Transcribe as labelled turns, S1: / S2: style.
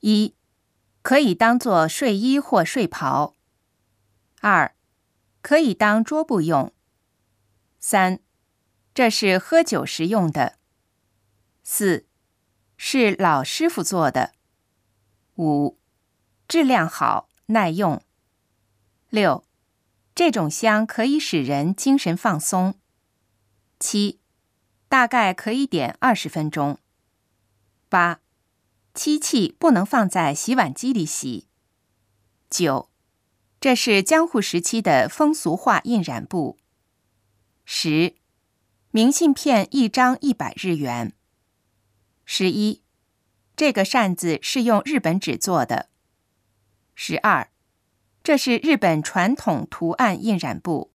S1: 一，可以当做睡衣或睡袍；二，可以当桌布用；三，这是喝酒时用的；四，是老师傅做的；五，质量好，耐用；六，这种香可以使人精神放松；七，大概可以点二十分钟；八。漆器不能放在洗碗机里洗。九，这是江户时期的风俗画印染布。十，明信片一张一百日元。十一，这个扇子是用日本纸做的。十二，这是日本传统图案印染布。